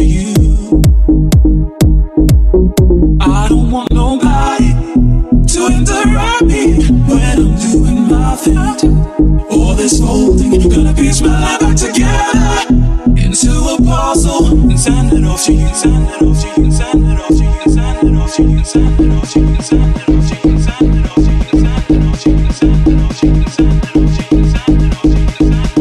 to you. I don't want nobody to interrupt me when I'm doing my thing. All this holding, gonna piece my life back together into a puzzle and send it off to you. Send it off to you. Send it off to you. Send it off to you. Send it off to you. Send it off to you. Send it off to you. Send it off to you. Send it off to you. Send it off to you. Send it off to you.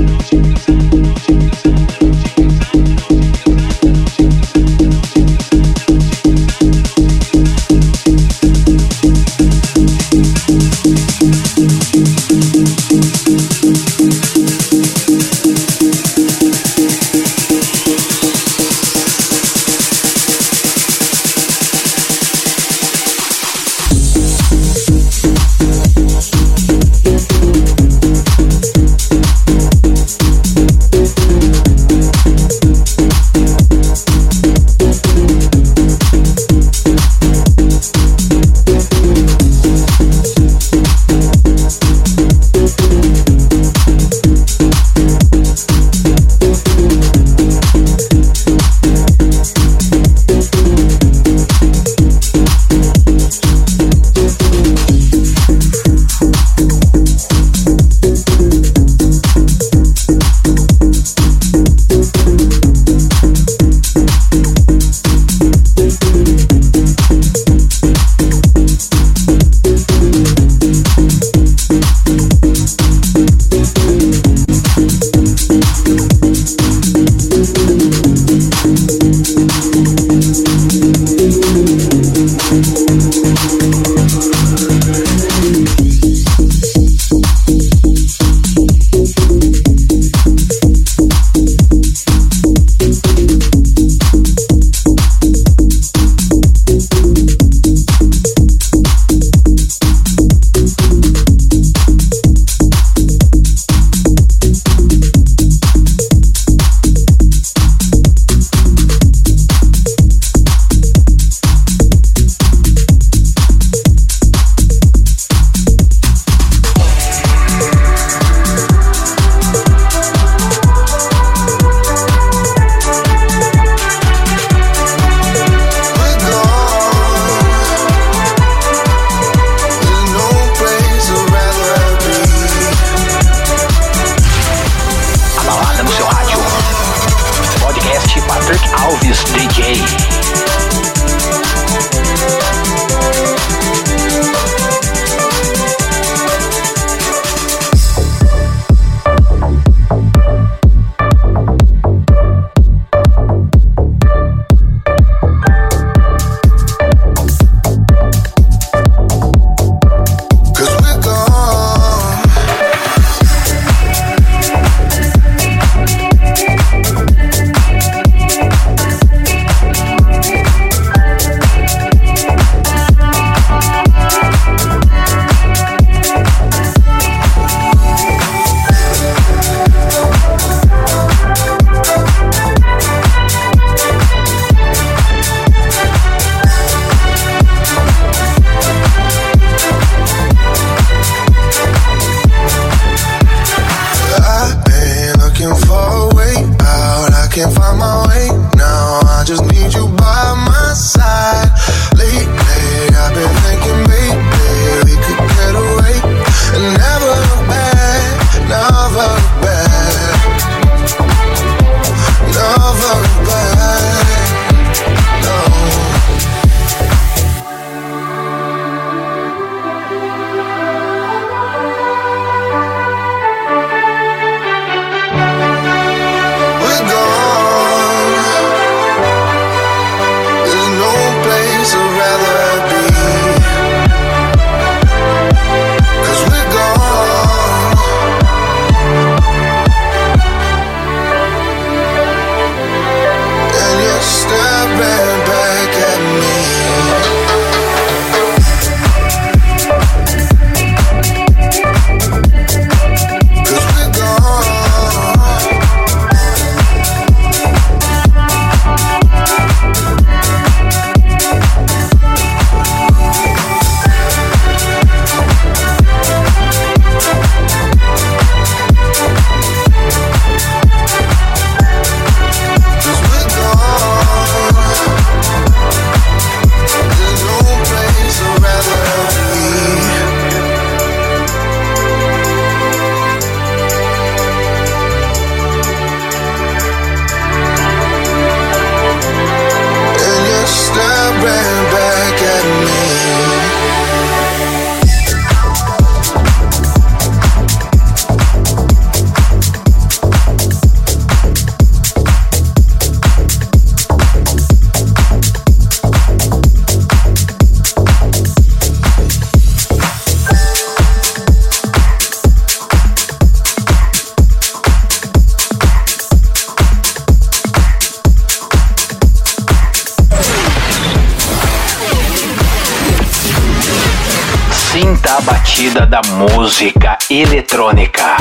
Da música eletrônica.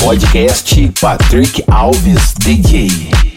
Podcast Patrick Alves DJ.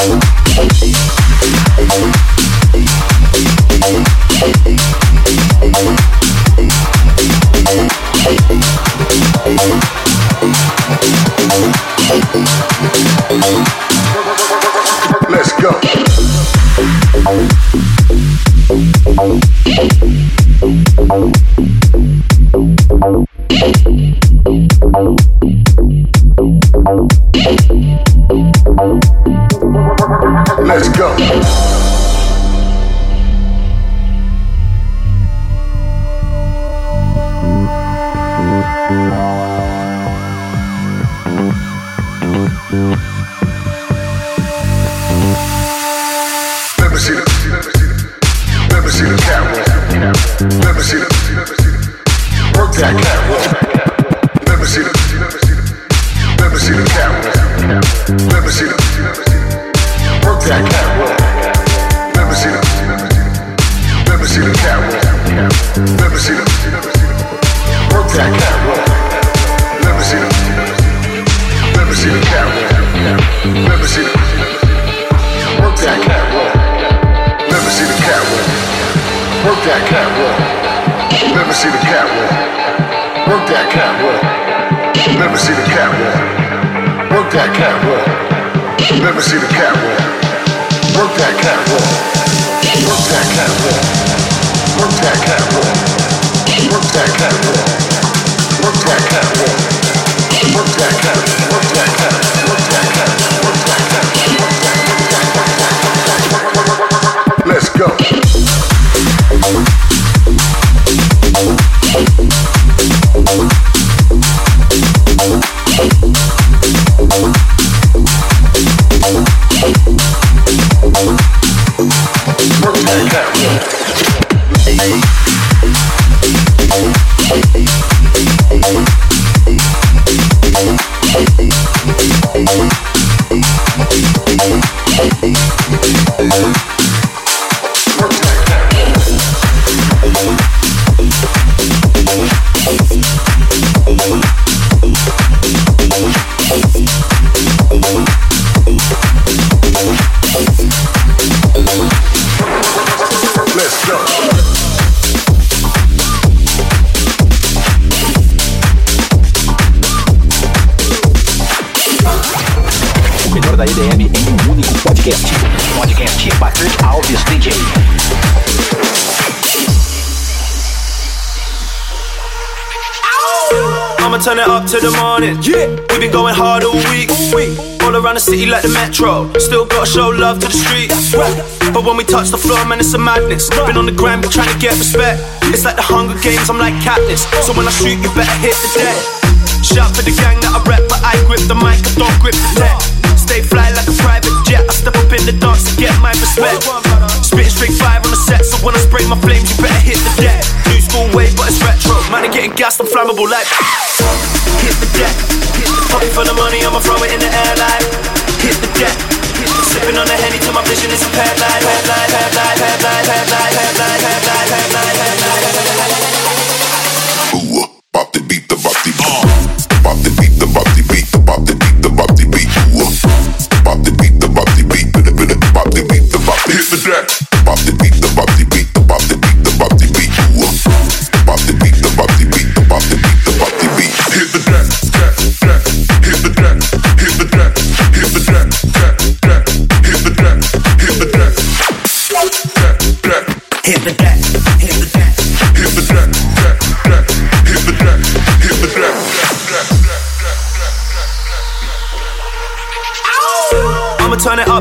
Thank city like the metro. Still gotta show love to the street. But when we touch the floor, man, it's a madness. Been on the gram, trying to get respect. It's like the Hunger Games, I'm like Katniss. So when I shoot, you better hit the deck. Shout for the gang that I rep, but I grip the mic, I don't grip the tech. Stay fly like a private jet. I step up in the dance to get my respect. Spitting straight five on the set, so when I spray my flames, you better hit the deck. New school way, but it's retro. Man, I'm getting gassed, I'm flammable like. Hit the deck. Pocket for the money, I'ma throw it in the air like hit the deck. Sipping on the henny till my vision is impaired. Light, light, light, light, light, light, light, light, light, light,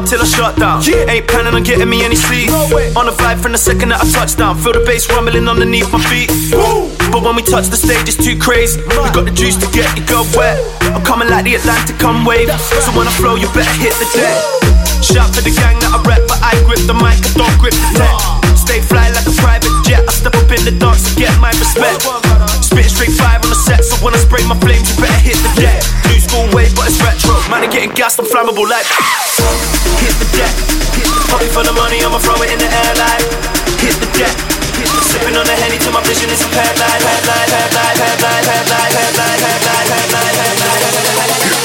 till I shut down. Yeah. Ain't planning on getting me any sleep. No on the vibe from the second that I touch down. Feel the bass rumbling underneath my feet. Woo. But when we touch the stage, it's too crazy. We got the juice to get you go wet. I'm coming like the Atlantic, come wave. So when I flow, you better hit the deck. Shout to the gang that I rep, but I grip the mic, I don't grip the tech stay fly like a private jet. I step up in the dark to get my respect. Spit straight five on the set, so when I spray my flames, you better hit I'm getting gassed, I'm flammable like. Hit the deck. Popping for the money, I'ma throw it in the air like. Hit the deck. Sipping on the henny till my vision is impaired. Like, like, like, like, like, like, like, like, like, like, like, like,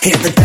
Hit the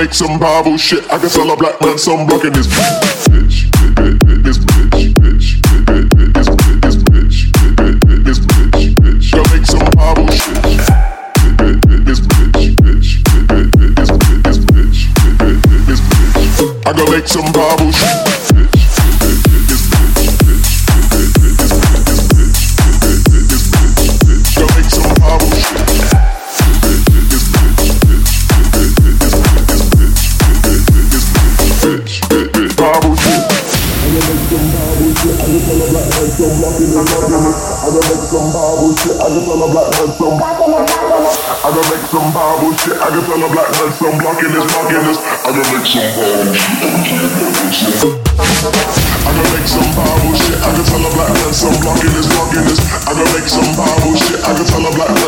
make some Bible shit. I can tell a black man some bitch. This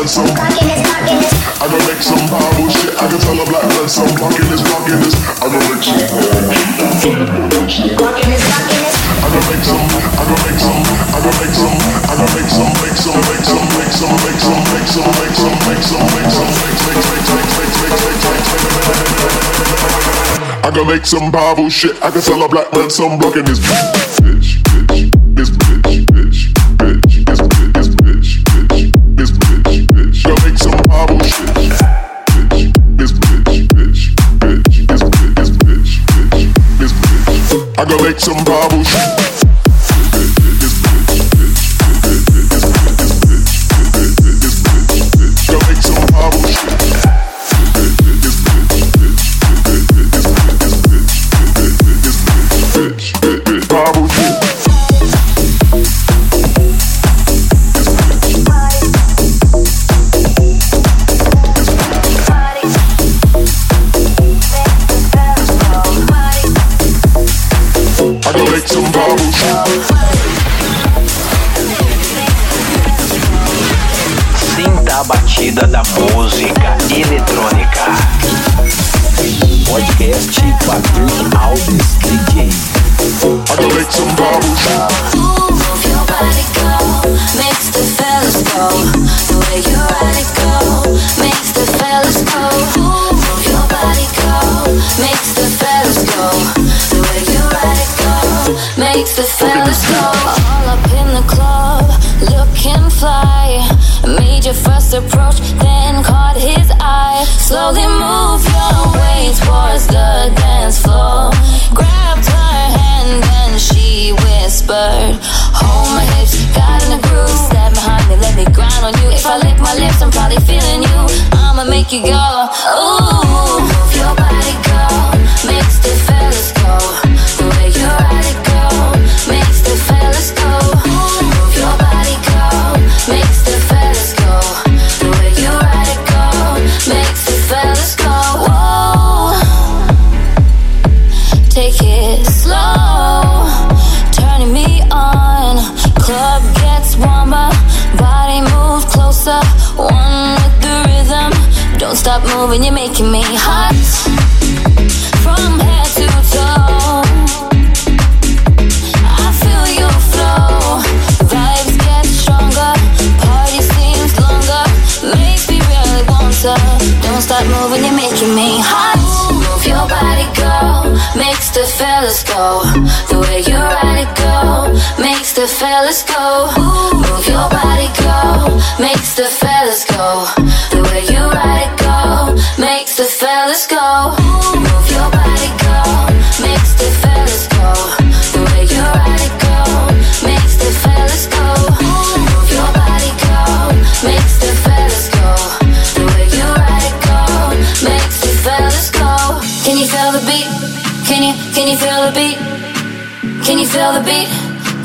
I can make some Bible shit. I can tell a black man some blocking this, blocking this. I can make some Bible shit. Blocking this, blocking this. I can make some. I can make some. I can make some. I can make some. Make some. Make some. Make some. Make some. Make some. Make some. Make some. Make some. Make some. Make some. I can make some Bible shit. I can tell a black man some blocking this first approach, then caught his eye. Slowly move your way towards the dance floor. Grabbed her hand and she whispered, Hold my hips, got in the groove. Step behind me, let me grind on you. If I lick my lips, I'm probably feeling you. I'ma make you go, ooh. Moving, you're making me hot. From head to toe I feel your flow. Vibes get stronger Party seems longer. Makes me really want to Don't stop moving, you're making me hot. Move your body, go Makes the fellas go. The way you ride it, go Makes the fellas go. Move your body, go Makes the fellas go. The way fellas go. Move your body, go. Makes the fellas go. The way you ride it, go. Makes the fellas go. Move your body, go. Makes the fellas go. The way you ride it, go. Makes the fellas go. Can you feel the beat? Can you, can you feel the beat? Can you feel the beat?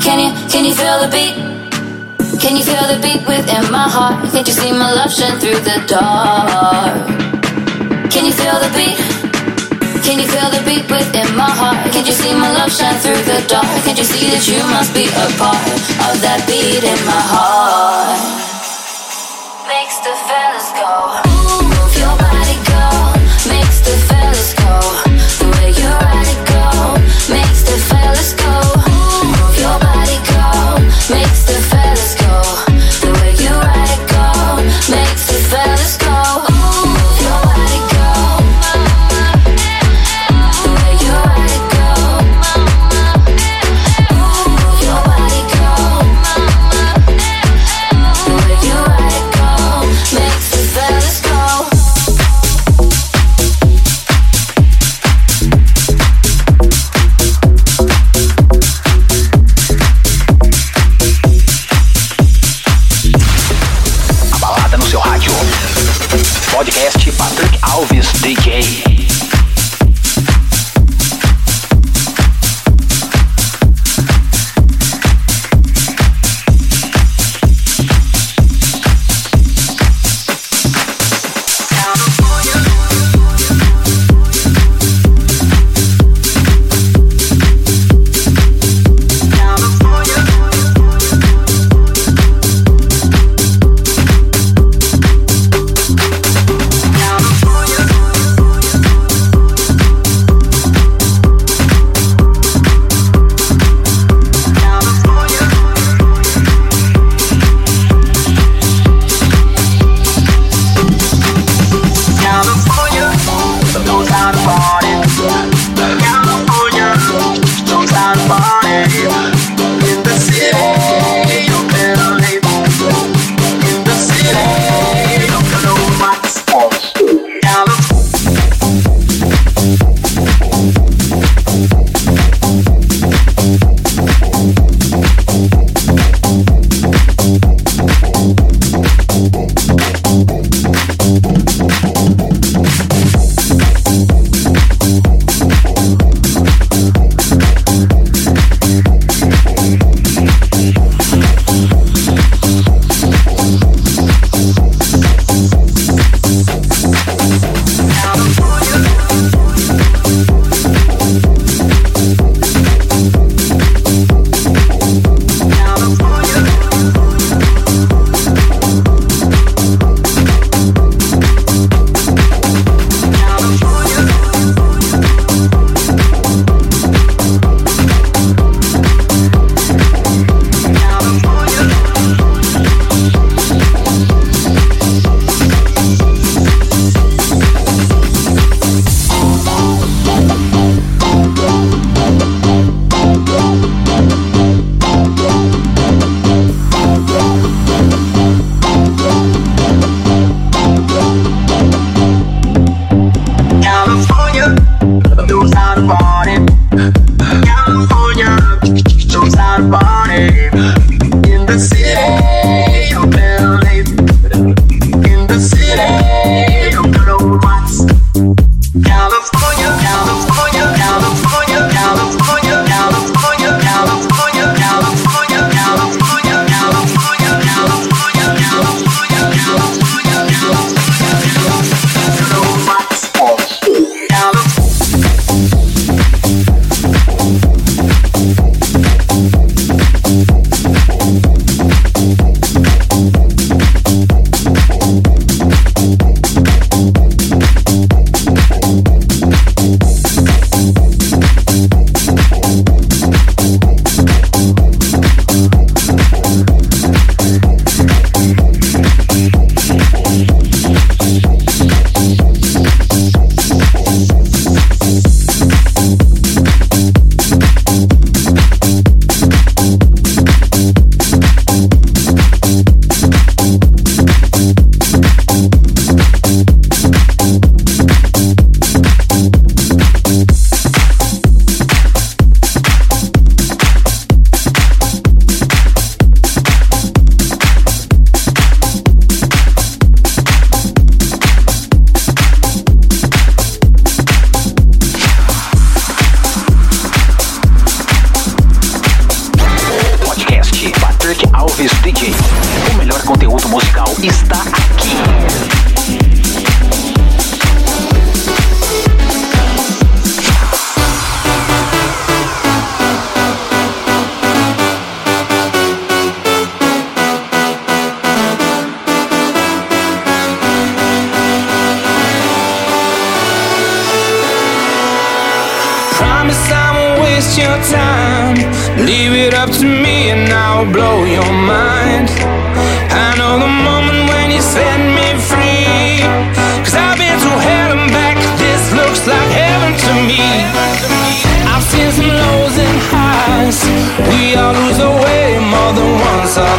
Can you, can you feel the beat? Can you feel the beat within my heart? Can't you see my love shine through the dark? Can you feel the beat? Can you feel the beat within my heart? Can't you see my love shine through the dark? Can't you see that you must be a part of that beat in my heart? Makes the Yeah.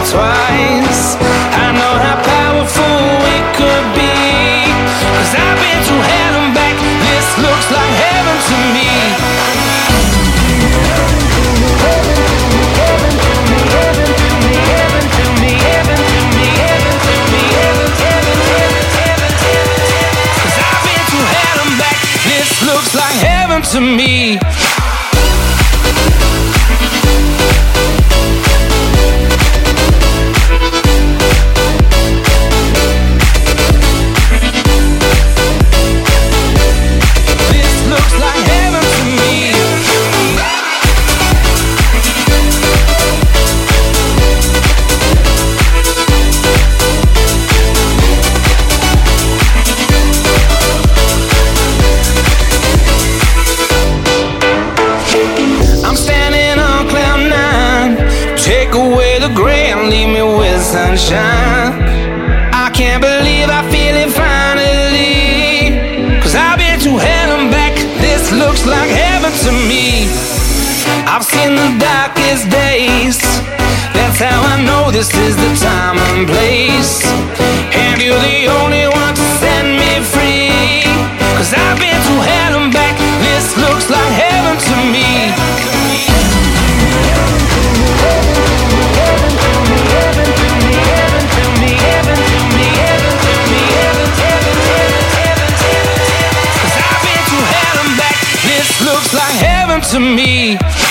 twice. I know how powerful we could be. Cause I've been to hell and back. This looks like heaven to me. Looks like heaven to me. me.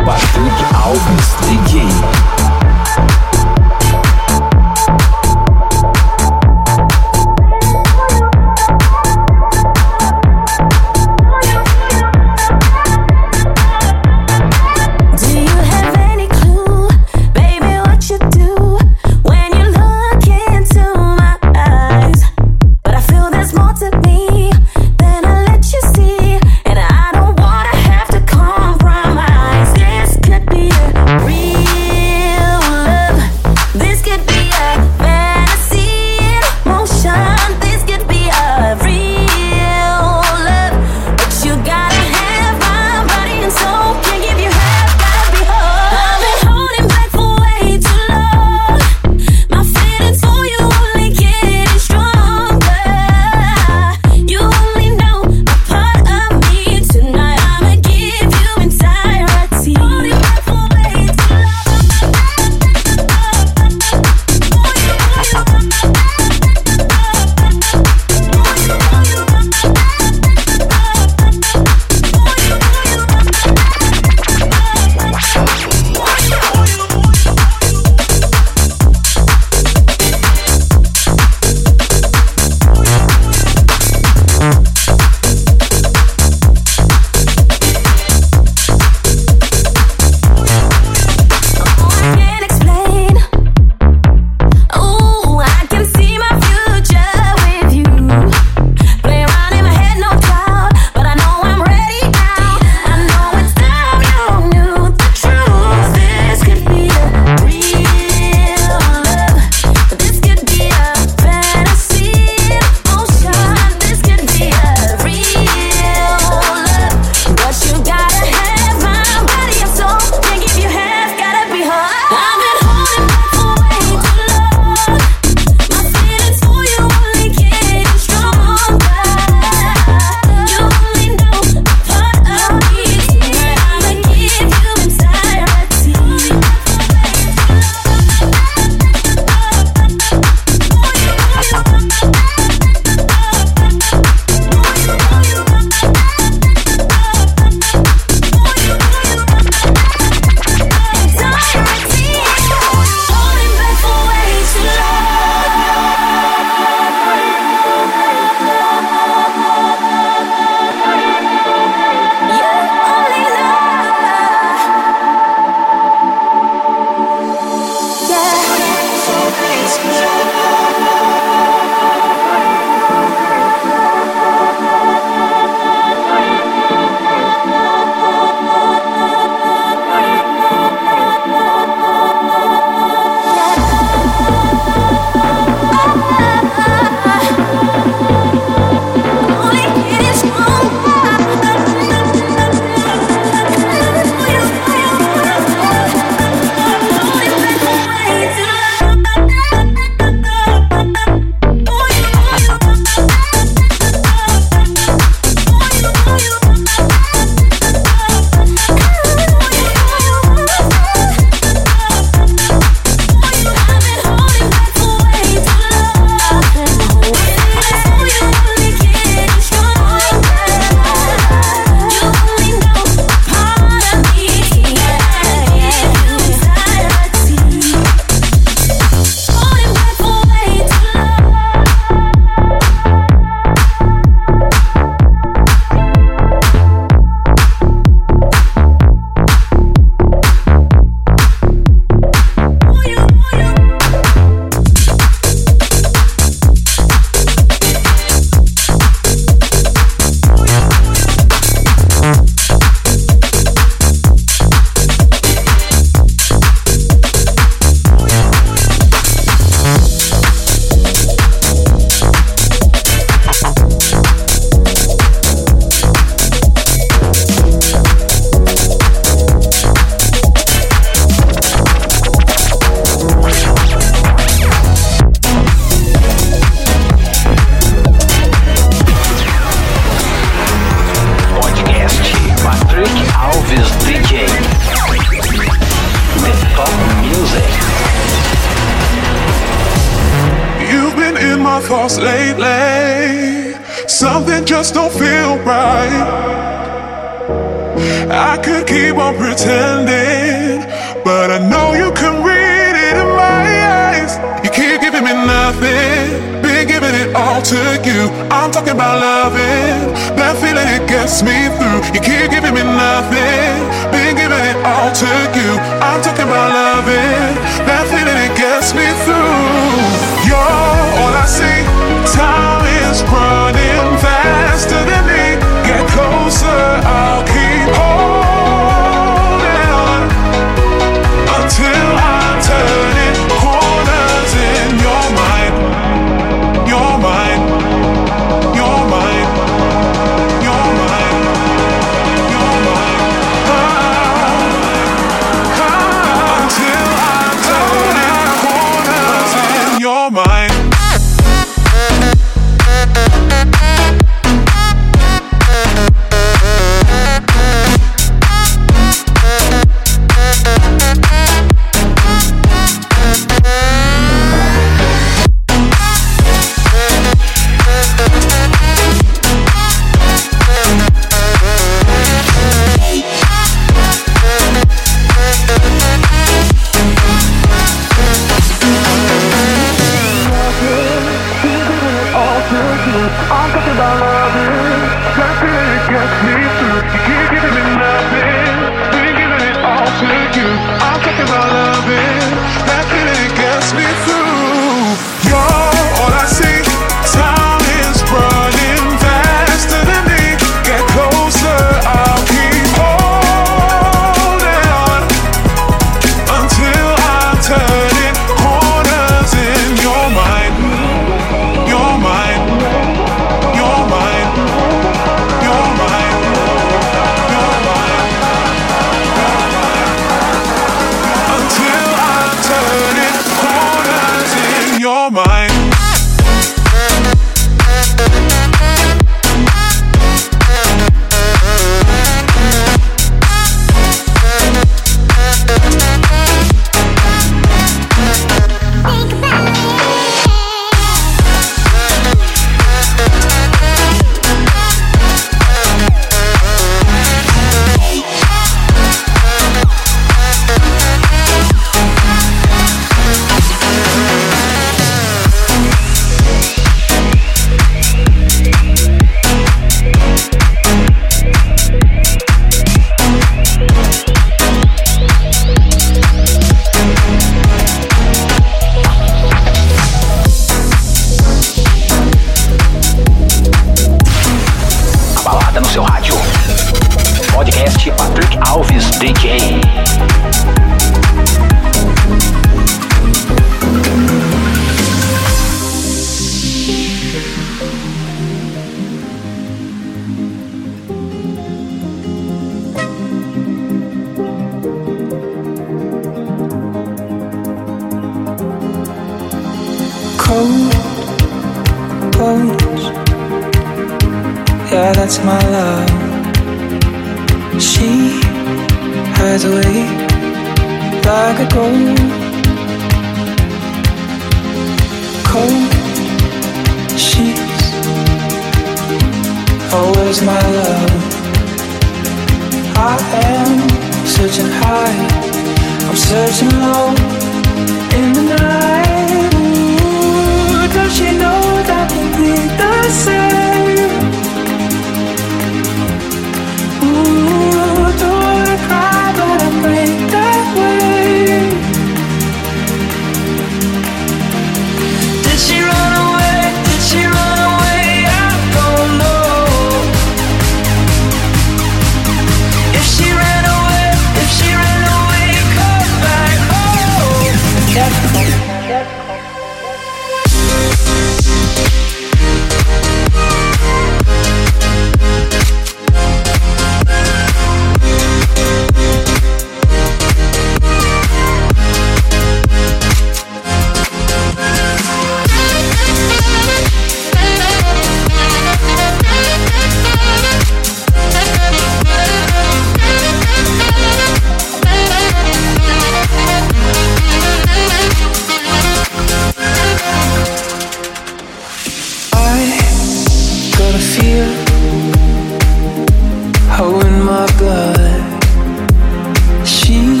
She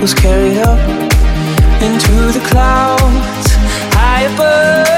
was carried up into the clouds high above.